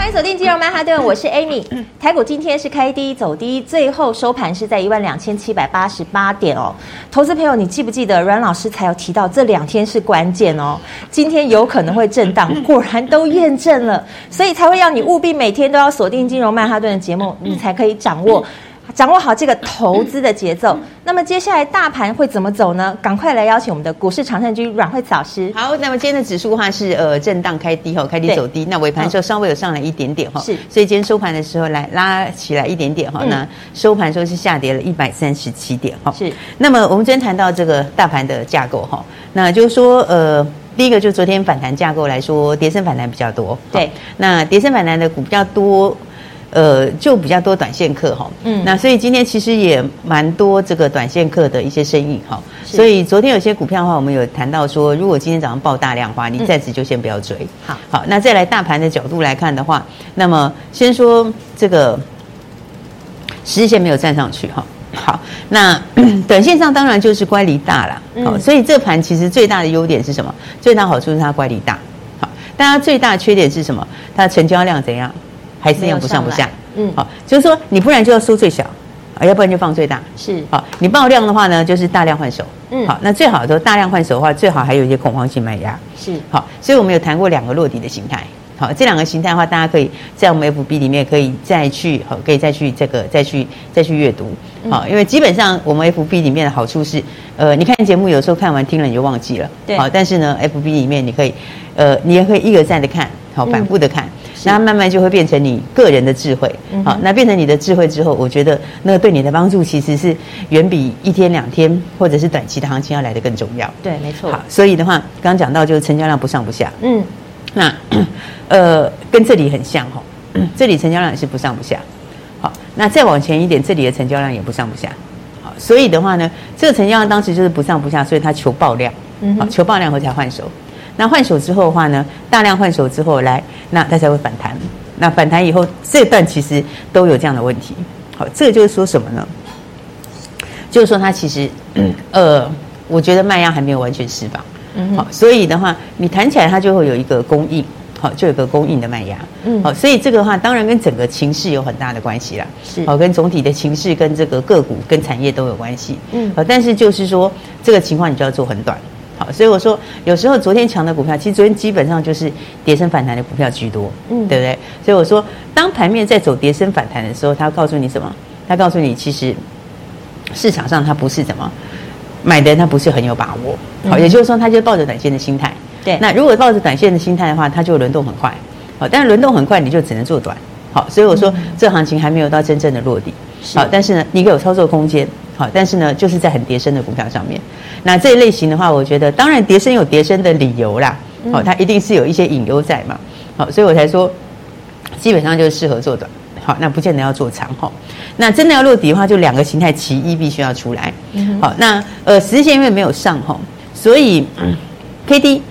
欢迎锁定金融曼哈顿，我是 Amy。台股今天是开低走低，最后收盘是在一万两千七百八十八点哦。投资朋友，你记不记得阮老师才有提到这两天是关键哦？今天有可能会震荡，果然都验证了，所以才会要你务必每天都要锁定金融曼哈顿的节目，你才可以掌握。掌握好这个投资的节奏，那么接下来大盘会怎么走呢？赶快来邀请我们的股市常胜军阮慧慈老师。好，那么今天的指数的话是呃震荡开低哈，开低走低。那尾盘的时候稍微有上来一点点哈，是。所以今天收盘的时候来拉起来一点点哈，那收盘时候是下跌了一百三十七点哈。是。那么我们今天谈到这个大盘的架构哈，那就是说呃，第一个就昨天反弹架构来说，跌升反弹比较多。对。那跌升反弹的股比较多。呃，就比较多短线客哈，嗯，那所以今天其实也蛮多这个短线客的一些生意哈，所以昨天有些股票的话，我们有谈到说，如果今天早上爆大量的话，你暂时就先不要追。好，好，那再来大盘的角度来看的话，那么先说这个十日线没有站上去哈，好，那 短线上当然就是乖离大了，好，所以这盘其实最大的优点是什么？最大好处是它乖离大，好，但它最大的缺点是什么？它的成交量怎样？还是一样不上不下，嗯，好，就是说你不然就要收最小，啊，要不然就放最大，是，好，你爆量的话呢，就是大量换手，嗯，好，那最好的大量换手的话，最好还有一些恐慌性卖压，是，好，所以我们有谈过两个落底的形态，好，这两个形态的话，大家可以在我们 FB 里面可以再去，好，可以再去这个再去再去阅读，好，因为基本上我们 FB 里面的好处是，呃，你看节目有时候看完听了你就忘记了，对，好，但是呢，FB 里面你可以，呃，你也可以一而再的看，好，反复的看。那慢慢就会变成你个人的智慧，好，那变成你的智慧之后，我觉得那个对你的帮助其实是远比一天两天或者是短期的行情要来得更重要。对，没错。好，所以的话，刚刚讲到就是成交量不上不下，嗯，那呃跟这里很像哈，这里成交量也是不上不下。好，那再往前一点，这里的成交量也不上不下。好，所以的话呢，这个成交量当时就是不上不下，所以它求爆量，嗯，好，求爆量后才换手。那换手之后的话呢，大量换手之后来，那它才会反弹。那反弹以后，这段其实都有这样的问题。好，这个就是说什么呢？就是说它其实，呃，我觉得卖压还没有完全释放。嗯。好，所以的话，你弹起来它就会有一个供应，好，就有个供应的卖压。嗯。好，所以这个的话当然跟整个情势有很大的关系啦。是。好，跟总体的情势、跟这个个股、跟产业都有关系。嗯。好，但是就是说这个情况你就要做很短。好，所以我说，有时候昨天强的股票，其实昨天基本上就是跌升反弹的股票居多，嗯，对不对？所以我说，当盘面在走跌升反弹的时候，它告诉你什么？它告诉你，其实市场上它不是怎么买的人，他不是很有把握。好，也就是说，他就抱着短线的心态。对，那如果抱着短线的心态的话，它就轮动很快。好，但是轮动很快，你就只能做短。好，所以我说，这行情还没有到真正的落地。好，但是呢，你有操作空间。好，但是呢，就是在很跌升的股票上面，那这一类型的话，我觉得当然跌升有跌升的理由啦，好，它一定是有一些隐忧在嘛，好，所以我才说，基本上就是适合做短，好，那不见得要做长哈，那真的要落底的话，就两个形态，其一必须要出来，好，那呃，十日线因为没有上哈，所以 K D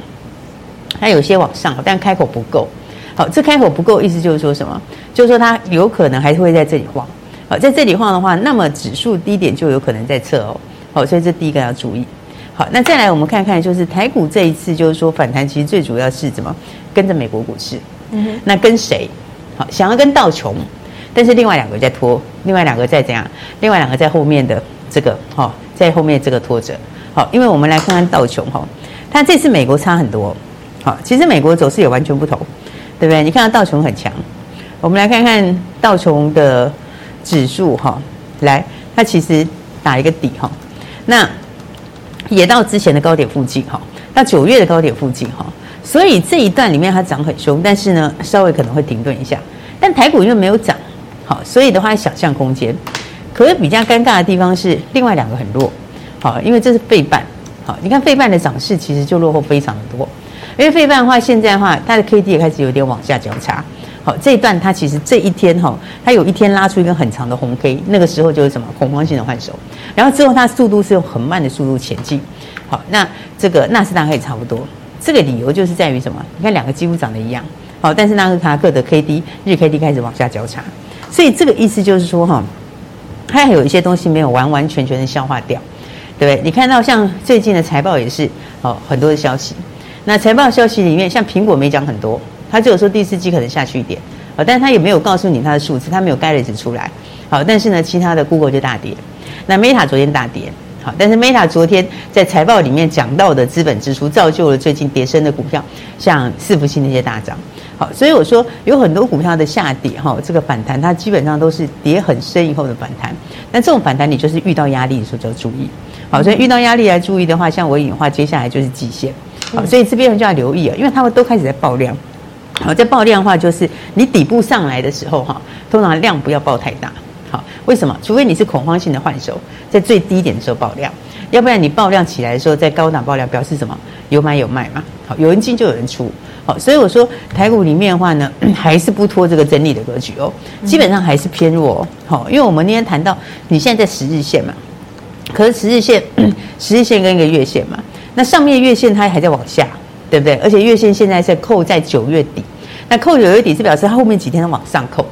它有些往上，但开口不够，好，这开口不够，意思就是说什么？就是说它有可能还是会在这里晃。好，在这里晃的话，那么指数低点就有可能在测哦。好，所以这第一个要注意。好，那再来我们看看，就是台股这一次就是说反弹，其实最主要是怎么跟着美国股市。嗯哼。那跟谁？好，想要跟道琼，但是另外两个在拖，另外两个在怎样？另外两个在后面的这个，哈，在后面这个拖着。好，因为我们来看看道琼哈，它这次美国差很多。好，其实美国走势也完全不同，对不对？你看到道琼很强，我们来看看道琼的。指数哈，来，它其实打一个底哈，那也到之前的高点附近哈，到九月的高点附近哈，所以这一段里面它涨很凶，但是呢，稍微可能会停顿一下。但台股因为没有涨，好，所以的话想象空间。可是比较尴尬的地方是另外两个很弱，好，因为这是费半，好，你看费半的涨势其实就落后非常的多，因为费半的话现在的话它的 K D 也开始有点往下交叉。好，这一段它其实这一天哈，它有一天拉出一根很长的红 K，那个时候就是什么恐慌性的换手，然后之后它速度是用很慢的速度前进。好，那这个纳斯达克也差不多，这个理由就是在于什么？你看两个几乎长得一样，好，但是纳斯达克的 K D 日 K D 开始往下交叉，所以这个意思就是说哈，它还有一些东西没有完完全全的消化掉，对不对？你看到像最近的财报也是哦，很多的消息，那财报消息里面像苹果没讲很多。他只有说第四季可能下去一点，好，但是他也没有告诉你他的数字，他没有 guidance 出来，好，但是呢，其他的 Google 就大跌，那 Meta 昨天大跌，好，但是 Meta 昨天在财报里面讲到的资本支出，造就了最近跌深的股票，像伺服器那些大涨，好，所以我说有很多股票的下跌，哈，这个反弹它基本上都是跌很深以后的反弹，那这种反弹你就是遇到压力的时候就要注意，好，所以遇到压力来注意的话，像我的话，接下来就是季线，好，所以这边就要留意啊，因为他们都开始在爆量。好，在爆量的话，就是你底部上来的时候，哈，通常量不要爆太大。好，为什么？除非你是恐慌性的换手，在最低点的时候爆量，要不然你爆量起来的时候，在高档爆量，表示什么？有买有卖嘛。好，有人进就有人出。好，所以我说台股里面的话呢，还是不脱这个整理的格局哦，基本上还是偏弱。好，因为我们那天谈到，你现在在十日线嘛，可是十日线、十日线跟一个月线嘛，那上面月线它还在往下。对不对？而且月线现在是扣在九月底，那扣九月底是表示它后面几天往上扣，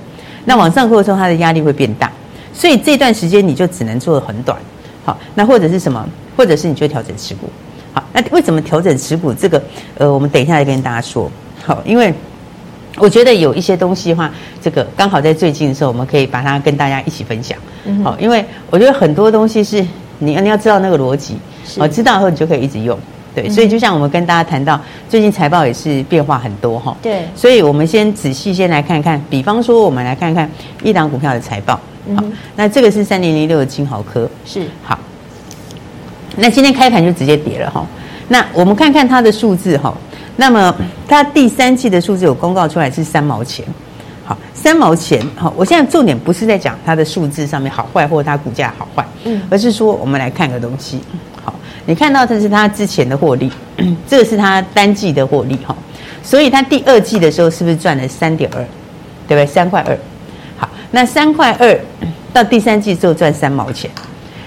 那往上扣的时候，它的压力会变大，所以这段时间你就只能做得很短，好，那或者是什么？或者是你就调整持股，好，那为什么调整持股？这个呃，我们等一下来跟大家说，好，因为我觉得有一些东西的话，这个刚好在最近的时候，我们可以把它跟大家一起分享，好，因为我觉得很多东西是你你要知道那个逻辑，好，知道以后你就可以一直用。对，所以就像我们跟大家谈到，最近财报也是变化很多哈。对，所以我们先仔细先来看看，比方说我们来看看一档股票的财报。好，那这个是三零零六的金豪科。是。好，那今天开盘就直接跌了哈。那我们看看它的数字哈。那么它第三季的数字有公告出来是三毛钱。好，三毛钱。好，我现在重点不是在讲它的数字上面好坏或者它股价好坏，嗯，而是说我们来看个东西。你看到这是他之前的获利，这个是他单季的获利哈，所以他第二季的时候是不是赚了三点二，对不对？三块二，好，那三块二到第三季之后赚三毛钱，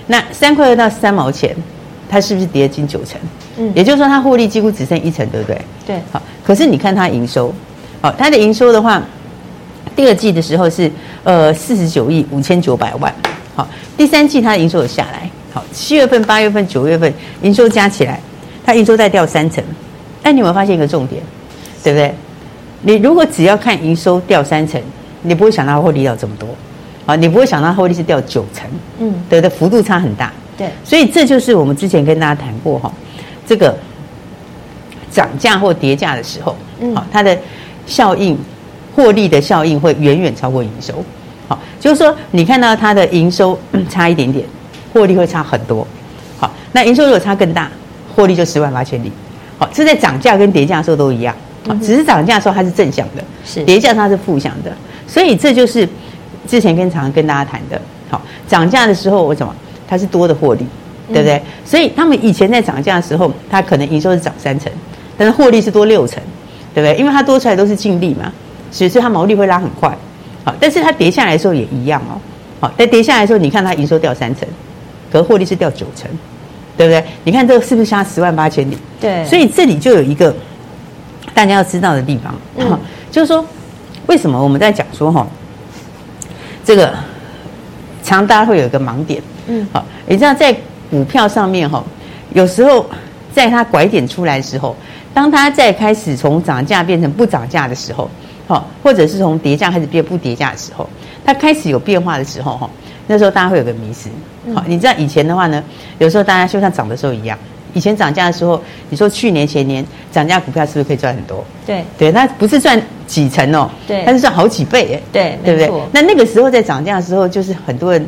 那三块二到三毛钱，它是不是跌了近九成？嗯，也就是说它获利几乎只剩一成，对不对？对，好，可是你看它营收，好，它的营收的话，第二季的时候是呃四十九亿五千九百万，好，第三季它的营收有下来。好，七月份、八月份、九月份营收加起来，它营收再掉三成。但你有没有发现一个重点？对不对？你如果只要看营收掉三成，你不会想到获利掉这么多。啊，你不会想到获利是掉九成。嗯，对的，幅度差很大。对，所以这就是我们之前跟大家谈过哈，这个涨价或跌价的时候，嗯，好，它的效应、获利的效应会远远超过营收。好，就是说你看到它的营收 差一点点。获利会差很多，好，那营收如果差更大，获利就十万八千里。好，这在涨价跟跌价的时候都一样，好，只是涨价的时候它是正向的，是。跌价它是负向的，所以这就是之前跟常常跟大家谈的，好，涨价的时候我怎么？它是多的获利，对不对？所以他们以前在涨价的时候，它可能营收是涨三成，但是获利是多六成，对不对？因为它多出来都是净利嘛，所以它毛利会拉很快，好，但是它跌下来的时候也一样哦，好，在跌下来的时候，你看它营收掉三成。可获利是掉九成，对不对？你看这个是不是差十万八千里？对，所以这里就有一个大家要知道的地方，嗯、就是说为什么我们在讲说哈，这个常大家会有一个盲点，嗯，好，你知道在股票上面哈，有时候在它拐点出来的时候，当它在开始从涨价变成不涨价的时候，好，或者是从跌价开始变不跌价的时候，它开始有变化的时候哈。那时候大家会有个迷思，好，你知道以前的话呢，有时候大家就像涨的时候一样，以前涨价的时候，你说去年前年涨价股票是不是可以赚很多？对，对，那不是赚几成哦，对，它是赚好几倍哎，对，对不对？那那个时候在涨价的时候，就是很多人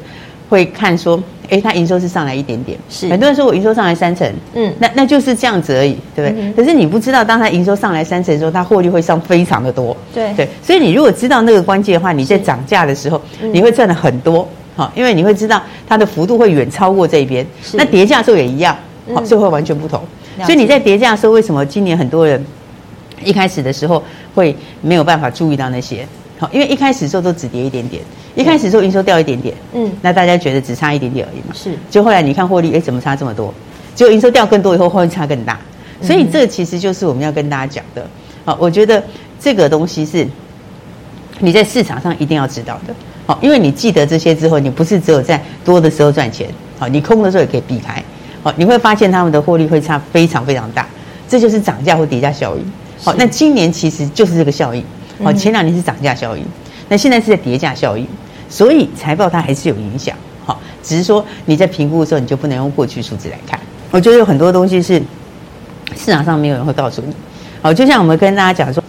会看说，哎，它营收是上来一点点，是，很多人说我营收上来三成，嗯，那那就是这样子而已，对不对？嗯、可是你不知道，当它营收上来三成的时候，它获利会上非常的多，对。对，所以你如果知道那个关键的话，你在涨价的时候，你会赚的很多。好，因为你会知道它的幅度会远超过这边，那叠价的时候也一样，好，就会完全不同。所以你在叠价的时候，为什么今年很多人一开始的时候会没有办法注意到那些？好，因为一开始的时候都只跌一点点，一开始的时候营收掉一点点，嗯，那大家觉得只差一点点而已嘛，是，就后来你看获利，哎，怎么差这么多？结果营收掉更多以后，获利差更大，所以这其实就是我们要跟大家讲的。好，我觉得这个东西是你在市场上一定要知道的。好，因为你记得这些之后，你不是只有在多的时候赚钱，好，你空的时候也可以避开。好，你会发现他们的获利会差非常非常大，这就是涨价或跌价效应。好，那今年其实就是这个效应。好，前两年是涨价效应，那现在是在跌价效应，所以财报它还是有影响。好，只是说你在评估的时候，你就不能用过去数字来看。我觉得有很多东西是市场上没有人会告诉你。好，就像我们跟大家讲说，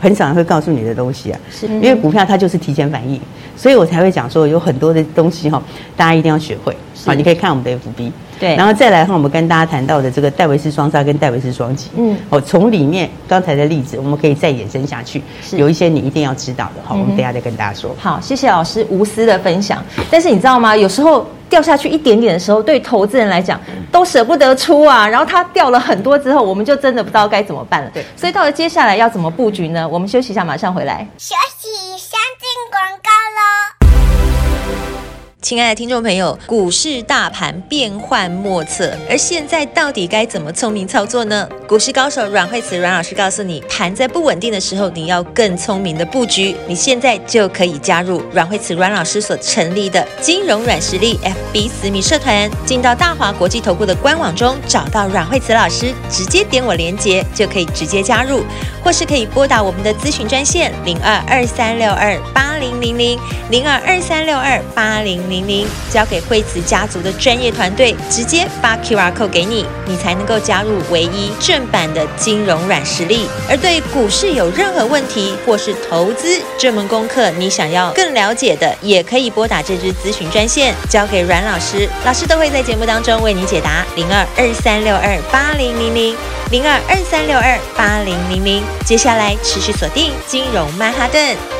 很少人会告诉你的东西啊，是因为股票它就是提前反应，所以我才会讲说有很多的东西哈，大家一定要学会。好，你可以看我们的 FB。对，然后再来看我们跟大家谈到的这个戴维斯双杀跟戴维斯双击，嗯，哦，从里面刚才的例子，我们可以再延伸下去，是有一些你一定要知道的，好，我们等下再跟大家说。好，谢谢老师无私的分享。但是你知道吗？有时候掉下去一点点的时候，对投资人来讲都舍不得出啊。然后它掉了很多之后，我们就真的不知道该怎么办了。对，所以到了接下来要怎么布局呢？我们休息一下，马上回来。休息，亲爱的听众朋友，股市大盘变幻莫测，而现在到底该怎么聪明操作呢？股市高手阮慧慈阮老师告诉你，盘在不稳定的时候，你要更聪明的布局。你现在就可以加入阮慧慈阮老师所成立的金融软实力 FB 私密社团，进到大华国际投顾的官网中，找到阮慧慈老师，直接点我连接就可以直接加入，或是可以拨打我们的咨询专线零二二三六二八零零零零二二三六二八零。零零交给惠慈家族的专业团队，直接发 QR code 给你，你才能够加入唯一正版的金融软实力。而对股市有任何问题，或是投资这门功课，你想要更了解的，也可以拨打这支咨询专线，交给阮老师，老师都会在节目当中为你解答。零二二三六二八零零零零二二三六二八零零零，接下来持续锁定金融曼哈顿。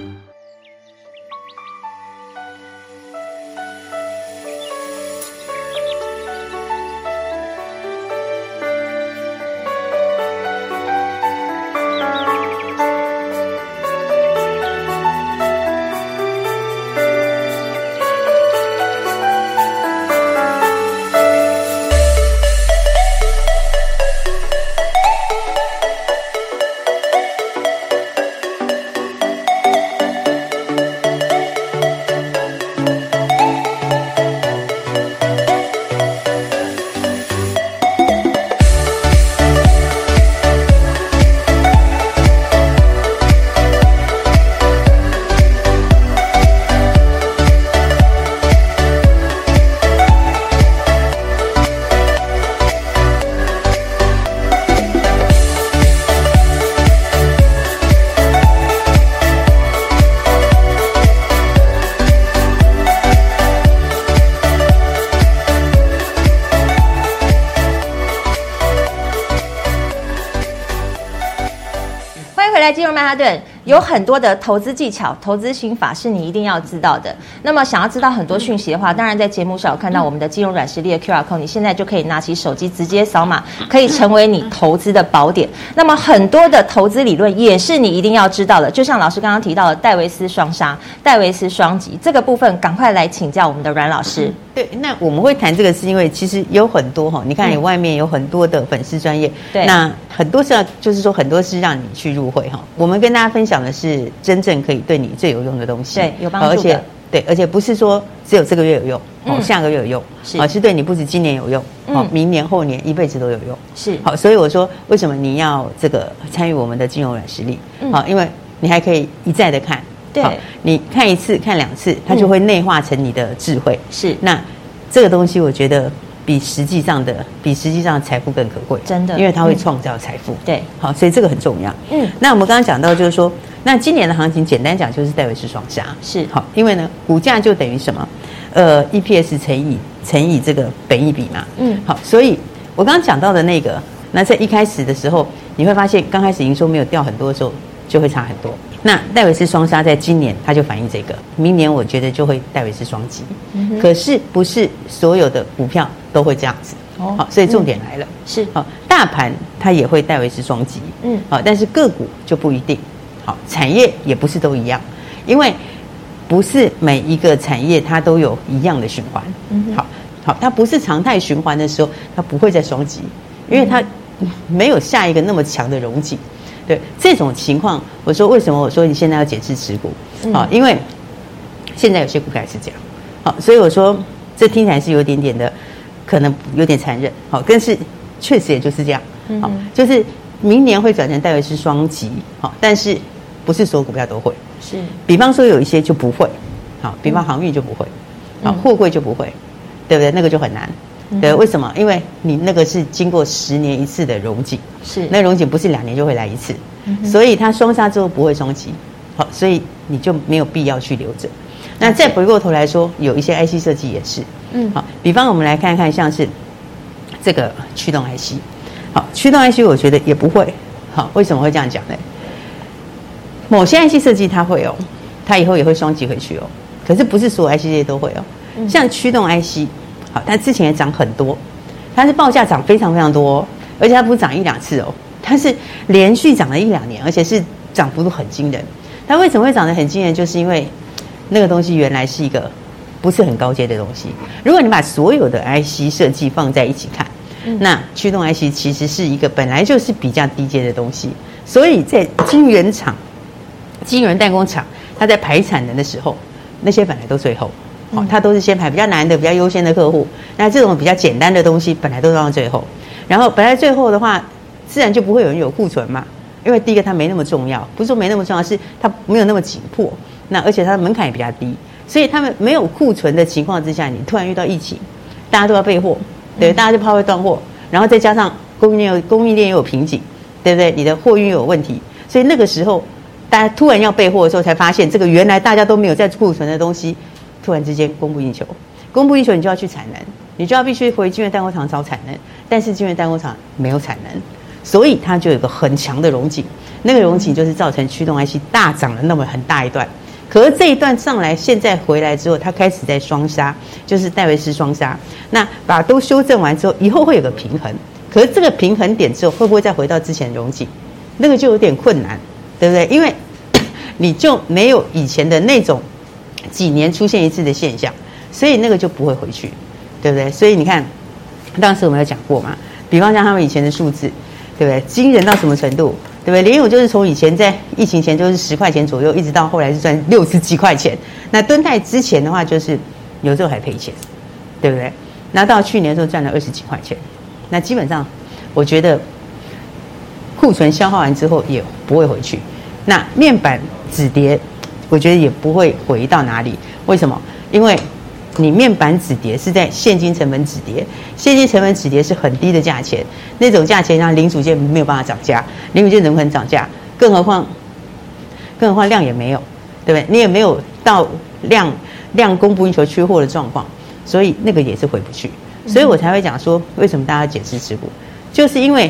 曼哈顿有很多的投资技巧、投资心法是你一定要知道的。那么，想要知道很多讯息的话，当然在节目上有看到我们的金融软实力的 QR code，你现在就可以拿起手机直接扫码，可以成为你投资的宝典。那么，很多的投资理论也是你一定要知道的。就像老师刚刚提到的戴维斯双杀、戴维斯双击这个部分，赶快来请教我们的阮老师。对，那我们会谈这个，是因为其实有很多哈，你看你外面有很多的粉丝专业，对，那很多是要就是说很多是让你去入会哈。我们跟大家分享的是真正可以对你最有用的东西，对，有帮助的，而且对，而且不是说只有这个月有用，哦、嗯，下个月有用，是，啊，是对你不止今年有用，哦、嗯，明年后年一辈子都有用，是，好，所以我说为什么你要这个参与我们的金融软实力，好、嗯，因为你还可以一再的看。对，你看一次看两次，它就会内化成你的智慧。是、嗯，那这个东西我觉得比实际上的比实际上的财富更可贵，真的，因为它会创造财富。对、嗯，好，所以这个很重要。嗯，那我们刚刚讲到就是说，那今年的行情简单讲就是戴维斯双杀。是，好，因为呢，股价就等于什么？呃，EPS 乘以乘以这个本益比嘛。嗯，好，所以我刚刚讲到的那个，那在一开始的时候，你会发现刚开始营收没有掉很多的时候，就会差很多。那戴维斯双杀在今年它就反映这个，明年我觉得就会戴维斯双击、嗯。可是不是所有的股票都会这样子。哦，好，所以重点来了，嗯、是好，大盘它也会戴维斯双击。嗯，好，但是个股就不一定。好，产业也不是都一样，因为不是每一个产业它都有一样的循环。嗯，好，好，它不是常态循环的时候，它不会再双击，因为它没有下一个那么强的荣景。对这种情况，我说为什么？我说你现在要减持持股，好、嗯，因为现在有些股票是这样，好，所以我说这听起来是有点点的，可能有点残忍，好，但是确实也就是这样，好、嗯，就是明年会转成戴维斯双击，好，但是不是所有股票都会，是，比方说有一些就不会，好，比方航运就不会，啊、嗯，货柜就不会，对不对？那个就很难。对，为什么？因为你那个是经过十年一次的溶解，是。那溶解不是两年就会来一次，嗯、所以它双杀之后不会双击，好，所以你就没有必要去留着。那再回过头来说，有一些 IC 设计也是，嗯，好，比方我们来看看，像是这个驱动 IC，好，驱动 IC 我觉得也不会，好，为什么会这样讲呢？某些 IC 设计它会哦，它以后也会双击回去哦，可是不是所有 IC 设计都会哦，像驱动 IC。好，它之前也涨很多，它是报价涨非常非常多，而且它不是涨一两次哦，它是连续涨了一两年，而且是涨幅度很惊人。它为什么会涨得很惊人？就是因为那个东西原来是一个不是很高阶的东西。如果你把所有的 IC 设计放在一起看，那驱动 IC 其实是一个本来就是比较低阶的东西。所以在晶圆厂、晶圆代工厂，它在排产能的时候，那些本来都最后，哦，它都是先排比较难的、比较优先的客户。那这种比较简单的东西，本来都放到最后。然后本来最后的话，自然就不会有人有库存嘛。因为第一个它没那么重要，不是说没那么重要，是它没有那么紧迫。那而且它的门槛也比较低，所以他们没有库存的情况之下，你突然遇到疫情，大家都要备货，对，大家就怕会断货，然后再加上供应链有供应链也有瓶颈，对不对？你的货运有问题，所以那个时候大家突然要备货的时候，才发现这个原来大家都没有在库存的东西，突然之间供不应求，供不应求，你就要去产能，你就要必须回晶圆代工厂找产能，但是晶圆代工厂没有产能。所以它就有个很强的荣景，那个荣景就是造成驱动 IC 大涨了那么很大一段。可是这一段上来，现在回来之后，它开始在双杀，就是戴维斯双杀。那把都修正完之后，以后会有个平衡。可是这个平衡点之后，会不会再回到之前的荣景？那个就有点困难，对不对？因为 你就没有以前的那种几年出现一次的现象，所以那个就不会回去，对不对？所以你看，当时我们有讲过嘛，比方像他们以前的数字。对不对？惊人到什么程度？对不对？联咏就是从以前在疫情前就是十块钱左右，一直到后来是赚六十几块钱。那蹲泰之前的话，就是有时候还赔钱，对不对？那到去年的时候赚了二十几块钱。那基本上，我觉得库存消耗完之后也不会回去。那面板止跌，我觉得也不会回到哪里。为什么？因为。你面板止跌是在现金成本止跌，现金成本止跌是很低的价钱，那种价钱让零组件没有办法涨价，零组件怎么可能涨价？更何况，更何况量也没有，对不对？你也没有到量量供不应求、缺货的状况，所以那个也是回不去。所以我才会讲说，为什么大家减持持股，就是因为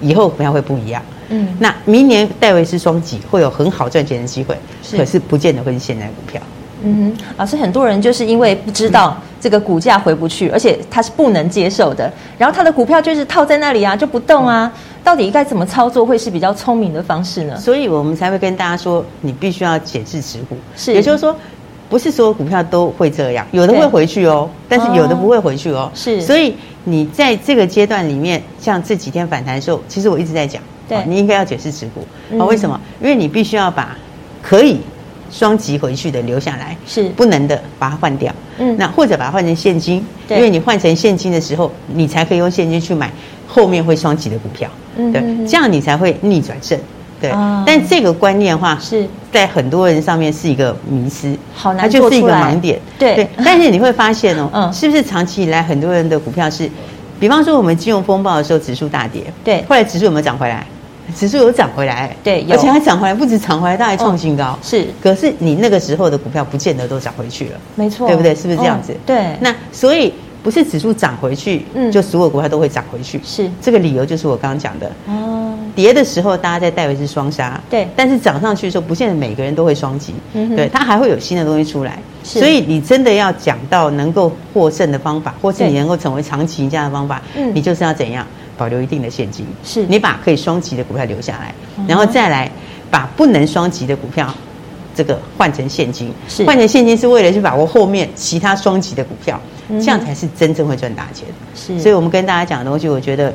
以后股票会不一样。嗯，那明年戴维斯双击会有很好赚钱的机会，是。可是不见得会是现在股票。嗯哼，老师，很多人就是因为不知道这个股价回不去，而且他是不能接受的，然后他的股票就是套在那里啊，就不动啊。到底该怎么操作会是比较聪明的方式呢？所以我们才会跟大家说，你必须要减持持股。是，也就是说，不是所有股票都会这样，有的会回去哦，但是有的不会回去哦。是，所以你在这个阶段里面，像这几天反弹的时候，其实我一直在讲，对，你应该要减持持股啊。为什么？因为你必须要把可以。双击回去的留下来是不能的，把它换掉。嗯，那或者把它换成现金，对，因为你换成现金的时候，你才可以用现金去买后面会双击的股票。嗯，对，这样你才会逆转胜。对，但这个观念的话是在很多人上面是一个迷失，好难，它就是一个盲点。对对，但是你会发现哦，嗯，是不是长期以来很多人的股票是，比方说我们金融风暴的时候指数大跌，对，后来指数有没有涨回来？指数有涨回来，对，而且还涨回来，不止涨回来，它还创新高。哦、是，可是你那个时候的股票不见得都涨回去了，没错，对不对？是不是这样子？哦、对。那所以不是指数涨回去，嗯，就所有股票都会涨回去。是，这个理由就是我刚刚讲的。哦，跌的时候大家在戴维是双杀，对，但是涨上去的时候，不见得每个人都会双击，嗯哼，对，它还会有新的东西出来。是，所以你真的要讲到能够获胜的方法，或是你能够成为长期赢家的方法，嗯，你就是要怎样？保留一定的现金，是你把可以双击的股票留下来，然后再来把不能双击的股票，这个换成现金，是换成现金是为了去把握后面其他双级的股票，这样才是真正会赚大钱。是，所以我们跟大家讲的东西，我觉得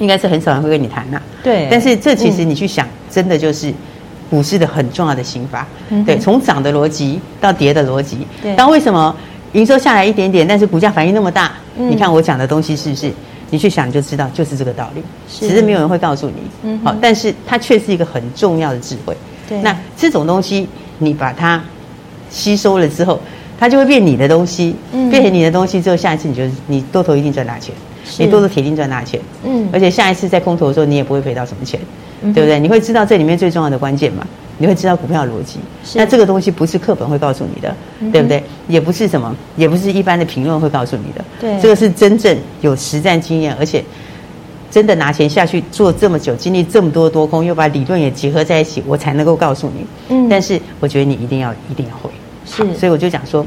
应该是很少人会跟你谈呐。对，但是这其实你去想，真的就是股市的很重要的心法。对，从涨的逻辑到跌的逻辑，对，当为什么营收下来一点点，但是股价反应那么大？你看我讲的东西是不是？你去想就知道，就是这个道理。是只是没有人会告诉你。嗯，好，但是它却是一个很重要的智慧。对，那这种东西你把它吸收了之后，它就会变你的东西。嗯，变成你的东西之后，下一次你就你多头一定赚大钱。你多头铁定赚大钱。嗯，而且下一次在空头的时候，你也不会赔到什么钱，嗯、对不对？你会知道这里面最重要的关键嘛？你会知道股票的逻辑，那这个东西不是课本会告诉你的，嗯、对不对？也不是什么，也不是一般的评论会告诉你的。对，这个是真正有实战经验，而且真的拿钱下去做这么久，经历这么多多空，又把理论也结合在一起，我才能够告诉你。嗯，但是我觉得你一定要一定要会。是，所以我就讲说，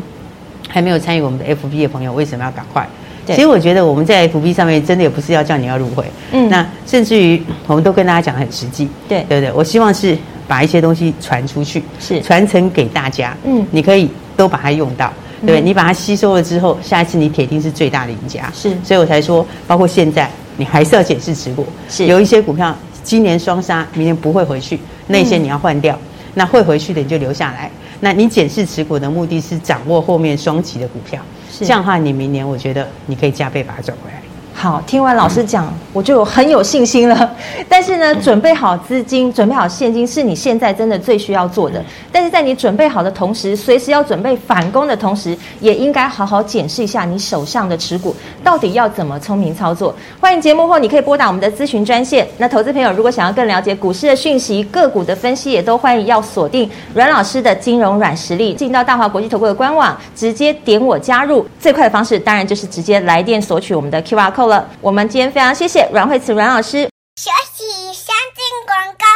还没有参与我们的 FB 的朋友，为什么要赶快？对其实我觉得我们在 FB 上面真的也不是要叫你要入会，嗯，那甚至于我们都跟大家讲得很实际，对对不对？我希望是。把一些东西传出去，是传承给大家。嗯，你可以都把它用到，对不对？你把它吸收了之后，下一次你铁定是最大的赢家。是，所以我才说，包括现在你还是要检视持股。是，有一些股票今年双杀，明年不会回去，那些你要换掉。那会回去的你就留下来。那你检视持股的目的是掌握后面双击的股票，是这样的话，你明年我觉得你可以加倍把它赚回来。好，听完老师讲，我就很有信心了。但是呢，准备好资金，准备好现金，是你现在真的最需要做的。但是在你准备好的同时，随时要准备反攻的同时，也应该好好检视一下你手上的持股到底要怎么聪明操作。欢迎节目后，你可以拨打我们的咨询专线。那投资朋友如果想要更了解股市的讯息、个股的分析，也都欢迎要锁定阮老师的金融软实力，进到大华国际投顾的官网，直接点我加入。最快的方式当然就是直接来电索取我们的 QR code。了，我们今天非常谢谢阮慧慈阮老师。休息，先进广告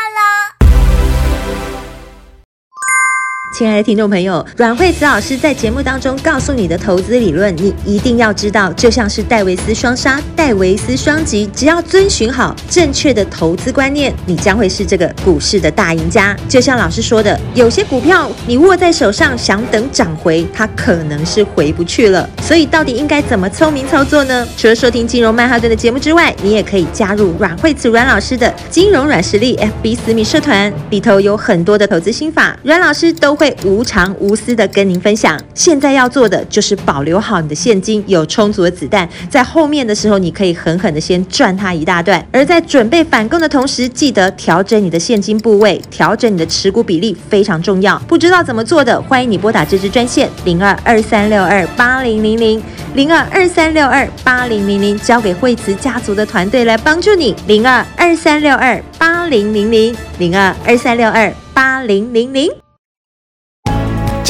亲爱的听众朋友，阮慧慈老师在节目当中告诉你的投资理论，你一定要知道，就像是戴维斯双杀、戴维斯双击，只要遵循好正确的投资观念，你将会是这个股市的大赢家。就像老师说的，有些股票你握在手上，想等涨回，它可能是回不去了。所以，到底应该怎么聪明操作呢？除了收听金融曼哈顿的节目之外，你也可以加入阮慧慈阮老师的金融软实力 FB 私密社团，里头有很多的投资心法，阮老师都会无偿无私的跟您分享。现在要做的就是保留好你的现金，有充足的子弹，在后面的时候你可以狠狠的先赚它一大段。而在准备反攻的同时，记得调整你的现金部位，调整你的持股比例非常重要。不知道怎么做的，欢迎你拨打这支专线零二二三六二八零零零零二二三六二八零零零，交给惠慈家族的团队来帮助你零二二三六二八零零零零二二三六二八零零零。